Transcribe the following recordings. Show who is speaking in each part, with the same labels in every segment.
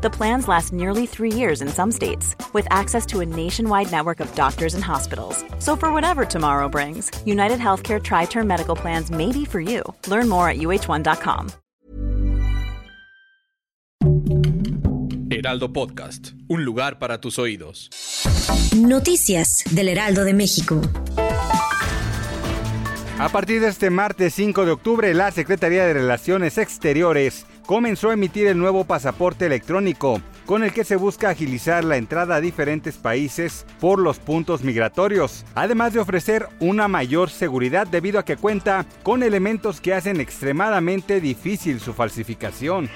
Speaker 1: The plans last nearly three years in some states, with access to a nationwide network of doctors and hospitals. So, for whatever tomorrow brings, United Healthcare Tri Term Medical Plans may be for you. Learn more at uh1.com.
Speaker 2: Heraldo Podcast, un lugar para tus oídos.
Speaker 3: Noticias del Heraldo de México.
Speaker 4: A partir de este martes 5 de octubre, la Secretaría de Relaciones Exteriores comenzó a emitir el nuevo pasaporte electrónico, con el que se busca agilizar la entrada a diferentes países por los puntos migratorios, además de ofrecer una mayor seguridad debido a que cuenta con elementos que hacen extremadamente difícil su falsificación.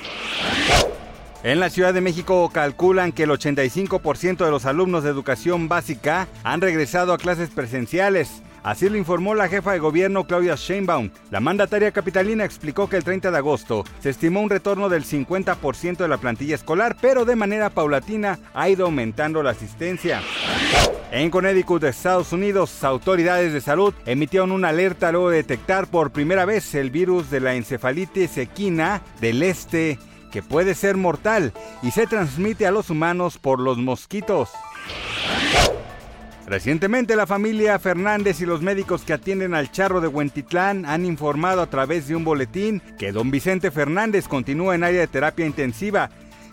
Speaker 4: En la Ciudad de México calculan que el 85% de los alumnos de educación básica han regresado a clases presenciales. Así lo informó la jefa de gobierno Claudia Sheinbaum. La mandataria capitalina explicó que el 30 de agosto se estimó un retorno del 50% de la plantilla escolar, pero de manera paulatina ha ido aumentando la asistencia. En Connecticut, Estados Unidos, autoridades de salud emitieron una alerta luego de detectar por primera vez el virus de la encefalitis equina del este que puede ser mortal y se transmite a los humanos por los mosquitos. Recientemente la familia Fernández y los médicos que atienden al charro de Huentitlán han informado a través de un boletín que don Vicente Fernández continúa en área de terapia intensiva.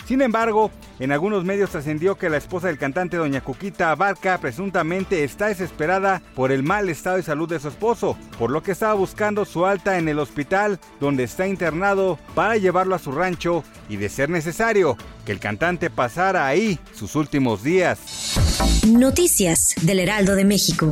Speaker 4: Sin embargo, en algunos medios trascendió que la esposa del cantante doña Cuquita Abarca presuntamente está desesperada por el mal estado de salud de su esposo, por lo que estaba buscando su alta en el hospital donde está internado para llevarlo a su rancho y de ser necesario que el cantante pasara ahí sus últimos días.
Speaker 3: Noticias del Heraldo de México.